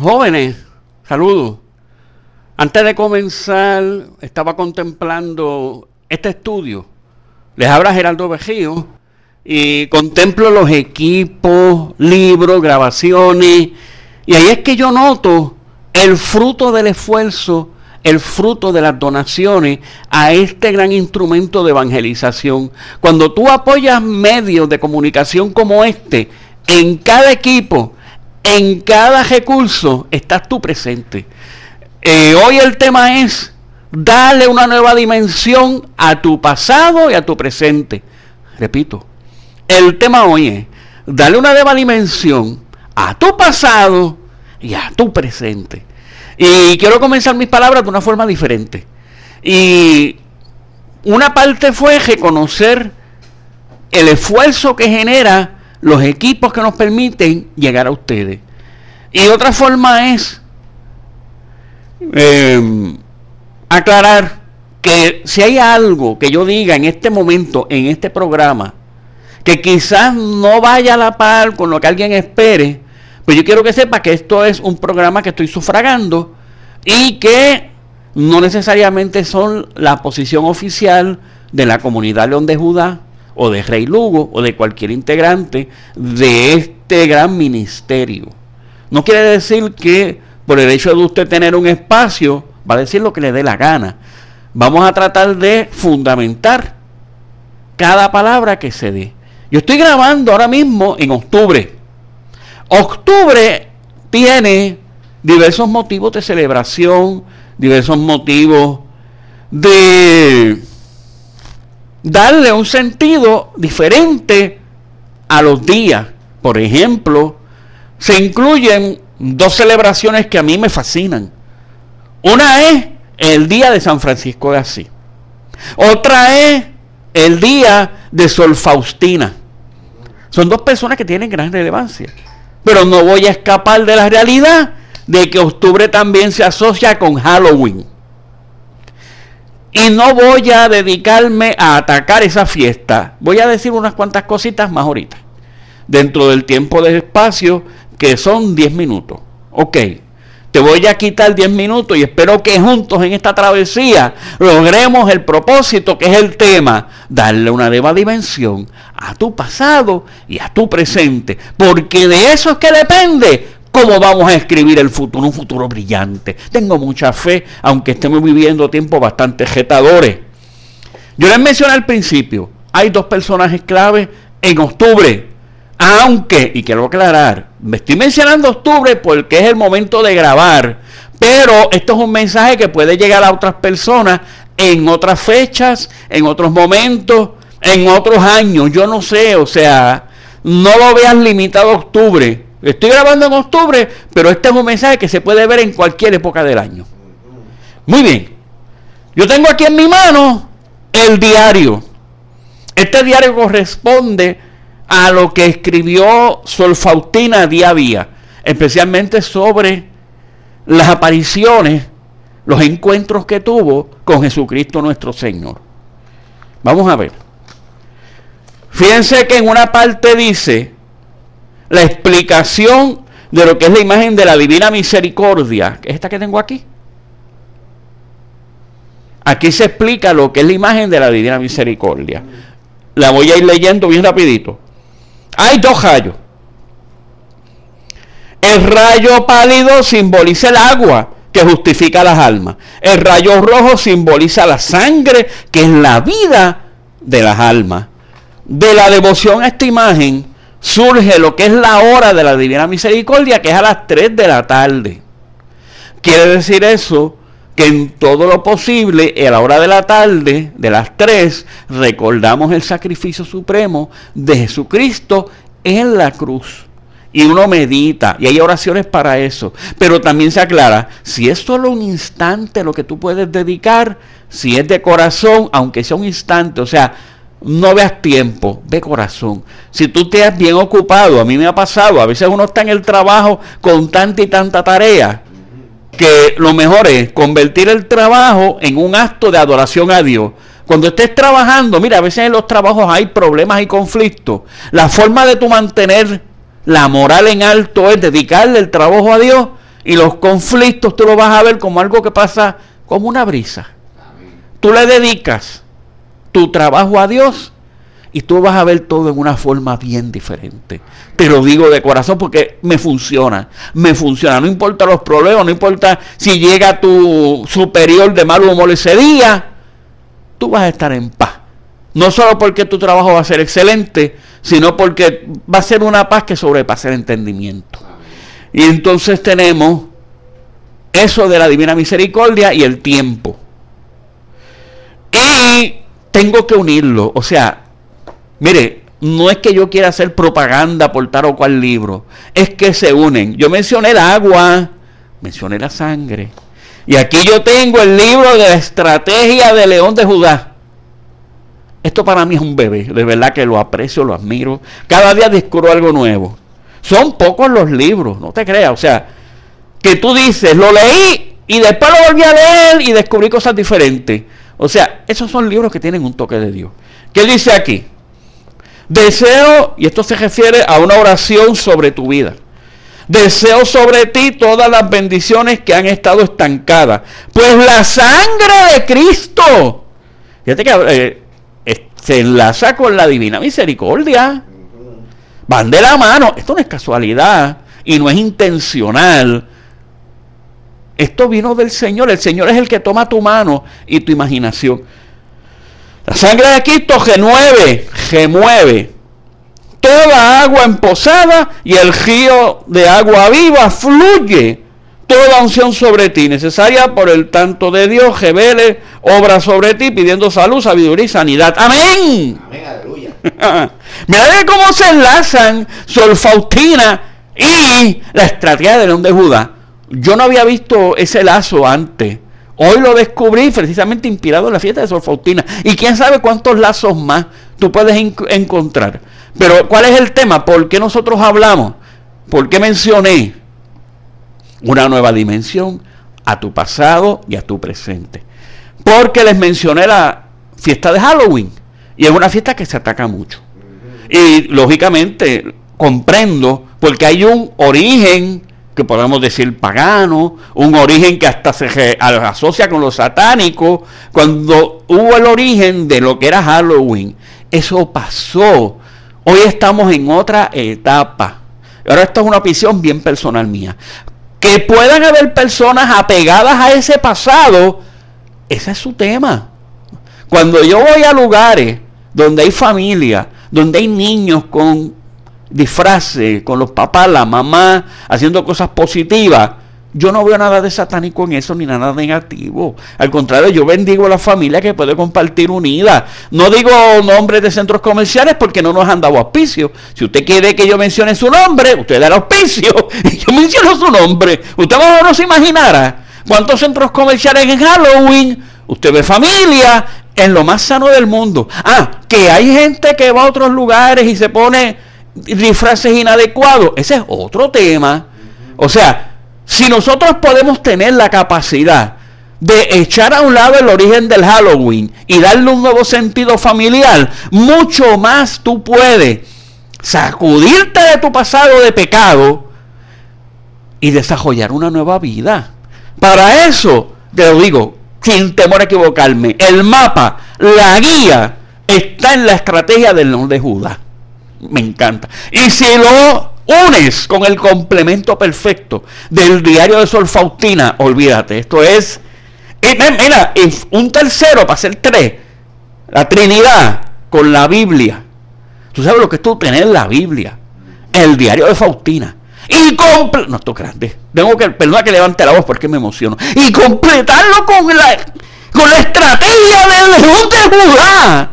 Jóvenes, saludos. Antes de comenzar, estaba contemplando este estudio. Les habla Geraldo Vejío y contemplo los equipos, libros, grabaciones. Y ahí es que yo noto el fruto del esfuerzo, el fruto de las donaciones a este gran instrumento de evangelización. Cuando tú apoyas medios de comunicación como este, en cada equipo, en cada recurso, estás tú presente. Eh, hoy el tema es darle una nueva dimensión a tu pasado y a tu presente. Repito, el tema hoy es darle una nueva dimensión a tu pasado y a tu presente. Y quiero comenzar mis palabras de una forma diferente. Y una parte fue reconocer el esfuerzo que genera los equipos que nos permiten llegar a ustedes. Y otra forma es eh, aclarar que si hay algo que yo diga en este momento, en este programa, que quizás no vaya a la par con lo que alguien espere, pues yo quiero que sepa que esto es un programa que estoy sufragando y que no necesariamente son la posición oficial de la comunidad León de Judá o de Rey Lugo o de cualquier integrante de este gran ministerio. No quiere decir que por el hecho de usted tener un espacio va a decir lo que le dé la gana. Vamos a tratar de fundamentar cada palabra que se dé. Yo estoy grabando ahora mismo en octubre. Octubre tiene diversos motivos de celebración, diversos motivos de darle un sentido diferente a los días. Por ejemplo, se incluyen dos celebraciones que a mí me fascinan. Una es el día de San Francisco de Asís. Otra es el día de Sol Faustina. Son dos personas que tienen gran relevancia. Pero no voy a escapar de la realidad de que octubre también se asocia con Halloween. Y no voy a dedicarme a atacar esa fiesta. Voy a decir unas cuantas cositas más ahorita. Dentro del tiempo de espacio que son 10 minutos. Ok, te voy a quitar 10 minutos y espero que juntos en esta travesía logremos el propósito que es el tema, darle una nueva dimensión a tu pasado y a tu presente, porque de eso es que depende cómo vamos a escribir el futuro, un futuro brillante. Tengo mucha fe, aunque estemos viviendo tiempos bastante jetadores. Yo les mencioné al principio, hay dos personajes clave en octubre aunque, y quiero aclarar, me estoy mencionando octubre porque es el momento de grabar, pero esto es un mensaje que puede llegar a otras personas en otras fechas, en otros momentos, en otros años, yo no sé, o sea, no lo veas limitado a octubre. Estoy grabando en octubre, pero este es un mensaje que se puede ver en cualquier época del año. Muy bien. Yo tengo aquí en mi mano el diario. Este diario corresponde a lo que escribió Sol Faustina día a día, especialmente sobre las apariciones, los encuentros que tuvo con Jesucristo nuestro Señor. Vamos a ver. Fíjense que en una parte dice la explicación de lo que es la imagen de la divina misericordia, que es esta que tengo aquí. Aquí se explica lo que es la imagen de la divina misericordia. La voy a ir leyendo bien rapidito. Hay dos rayos. El rayo pálido simboliza el agua que justifica las almas. El rayo rojo simboliza la sangre que es la vida de las almas. De la devoción a esta imagen surge lo que es la hora de la divina misericordia, que es a las 3 de la tarde. Quiere decir eso que en todo lo posible, a la hora de la tarde, de las 3, recordamos el sacrificio supremo de Jesucristo en la cruz. Y uno medita, y hay oraciones para eso. Pero también se aclara, si es solo un instante lo que tú puedes dedicar, si es de corazón, aunque sea un instante, o sea, no veas tiempo, ve corazón. Si tú te has bien ocupado, a mí me ha pasado, a veces uno está en el trabajo con tanta y tanta tarea, que lo mejor es convertir el trabajo en un acto de adoración a Dios. Cuando estés trabajando, mira, a veces en los trabajos hay problemas y conflictos. La forma de tu mantener la moral en alto es dedicarle el trabajo a Dios y los conflictos tú lo vas a ver como algo que pasa como una brisa. Tú le dedicas tu trabajo a Dios y tú vas a ver todo en una forma bien diferente. Te lo digo de corazón porque me funciona, me funciona. No importa los problemas, no importa si llega tu superior de mal humor ese día, tú vas a estar en paz. No solo porque tu trabajo va a ser excelente, sino porque va a ser una paz que sobrepasa el entendimiento. Y entonces tenemos eso de la divina misericordia y el tiempo. Y tengo que unirlo. O sea, mire, no es que yo quiera hacer propaganda por tal o cual libro, es que se unen. Yo mencioné el agua, mencioné la sangre. Y aquí yo tengo el libro de la estrategia de León de Judá. Esto para mí es un bebé, de verdad que lo aprecio, lo admiro. Cada día descubro algo nuevo. Son pocos los libros, no te creas. O sea, que tú dices, lo leí y después lo volví a leer y descubrí cosas diferentes. O sea, esos son libros que tienen un toque de Dios. ¿Qué dice aquí? Deseo, y esto se refiere a una oración sobre tu vida. Deseo sobre ti todas las bendiciones que han estado estancadas. Pues la sangre de Cristo. Fíjate que eh, se enlaza con la divina misericordia. Van de la mano. Esto no es casualidad y no es intencional. Esto vino del Señor. El Señor es el que toma tu mano y tu imaginación. La sangre de Cristo remueve, remueve toda agua emposada y el río de agua viva fluye. Toda unción sobre ti, necesaria por el tanto de Dios, revele obra sobre ti, pidiendo salud, sabiduría y sanidad. Amén. Amén, aleluya. Mira cómo se enlazan Sol Faustina y la estrategia de León de Judá. Yo no había visto ese lazo antes. Hoy lo descubrí precisamente inspirado en la fiesta de Sor Faustina. Y quién sabe cuántos lazos más tú puedes encontrar. Pero ¿cuál es el tema? ¿Por qué nosotros hablamos? ¿Por qué mencioné una nueva dimensión a tu pasado y a tu presente? Porque les mencioné la fiesta de Halloween. Y es una fiesta que se ataca mucho. Y lógicamente comprendo porque hay un origen que podemos decir pagano, un origen que hasta se asocia con lo satánico, cuando hubo el origen de lo que era Halloween. Eso pasó. Hoy estamos en otra etapa. Ahora esto es una visión bien personal mía. Que puedan haber personas apegadas a ese pasado, ese es su tema. Cuando yo voy a lugares donde hay familia, donde hay niños con disfraces con los papás, la mamá, haciendo cosas positivas. Yo no veo nada de satánico en eso ni nada negativo. Al contrario, yo bendigo a la familia que puede compartir unida. No digo nombres de centros comerciales porque no nos han dado auspicio. Si usted quiere que yo mencione su nombre, usted da el auspicio y yo menciono su nombre. Usted no se imaginara cuántos centros comerciales en Halloween. Usted ve familia en lo más sano del mundo. Ah, que hay gente que va a otros lugares y se pone disfraces inadecuados, ese es otro tema. O sea, si nosotros podemos tener la capacidad de echar a un lado el origen del Halloween y darle un nuevo sentido familiar, mucho más tú puedes sacudirte de tu pasado de pecado y desarrollar una nueva vida. Para eso, te lo digo, sin temor a equivocarme, el mapa, la guía, está en la estrategia del nombre de Judas. Me encanta. Y si lo unes con el complemento perfecto del diario de Sol Faustina, olvídate, esto es, mira, un tercero para ser tres, la Trinidad con la Biblia. Tú sabes lo que es tú tener la Biblia, el diario de Faustina. Y comple no, esto es grande. Tengo que, perdona que levante la voz porque me emociono. Y completarlo con la, con la estrategia del León de Judá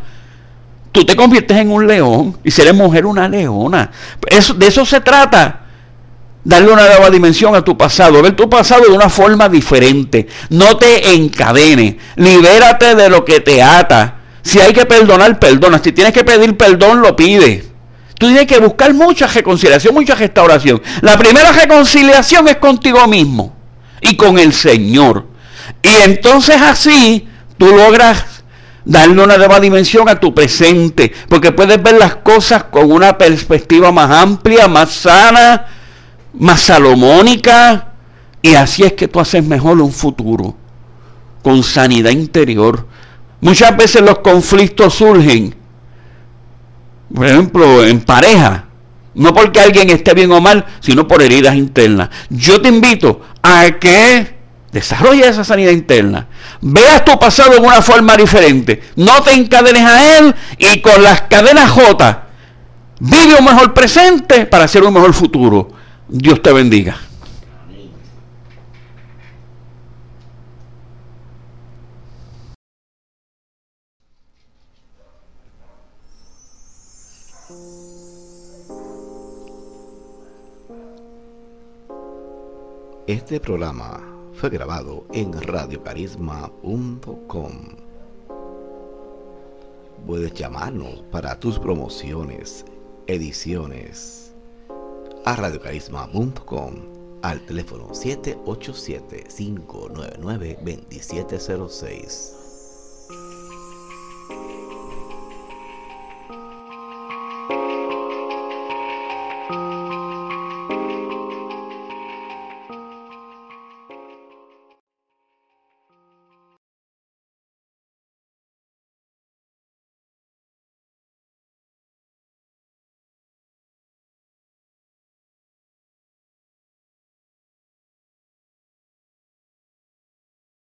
tú te conviertes en un león y si mujer una leona. Eso, de eso se trata. Darle una nueva dimensión a tu pasado, ver tu pasado de una forma diferente. No te encadenes, libérate de lo que te ata. Si hay que perdonar, perdona. Si tienes que pedir perdón, lo pide. Tú tienes que buscar mucha reconciliación, mucha restauración. La primera reconciliación es contigo mismo y con el Señor. Y entonces así tú logras darle una nueva dimensión a tu presente, porque puedes ver las cosas con una perspectiva más amplia, más sana, más salomónica, Y así es que tú haces mejor un futuro, con sanidad interior. Muchas veces los conflictos surgen, por ejemplo, en pareja, no porque alguien esté bien o mal, sino por heridas internas. Yo te invito a que desarrolles esa sanidad interna. Veas tu pasado de una forma diferente. No te encadenes a él y con las cadenas J vive un mejor presente para hacer un mejor futuro. Dios te bendiga. Este programa fue grabado en radiocarisma.com. Puedes llamarnos para tus promociones, ediciones a radiocarisma.com al teléfono 787-599-2706.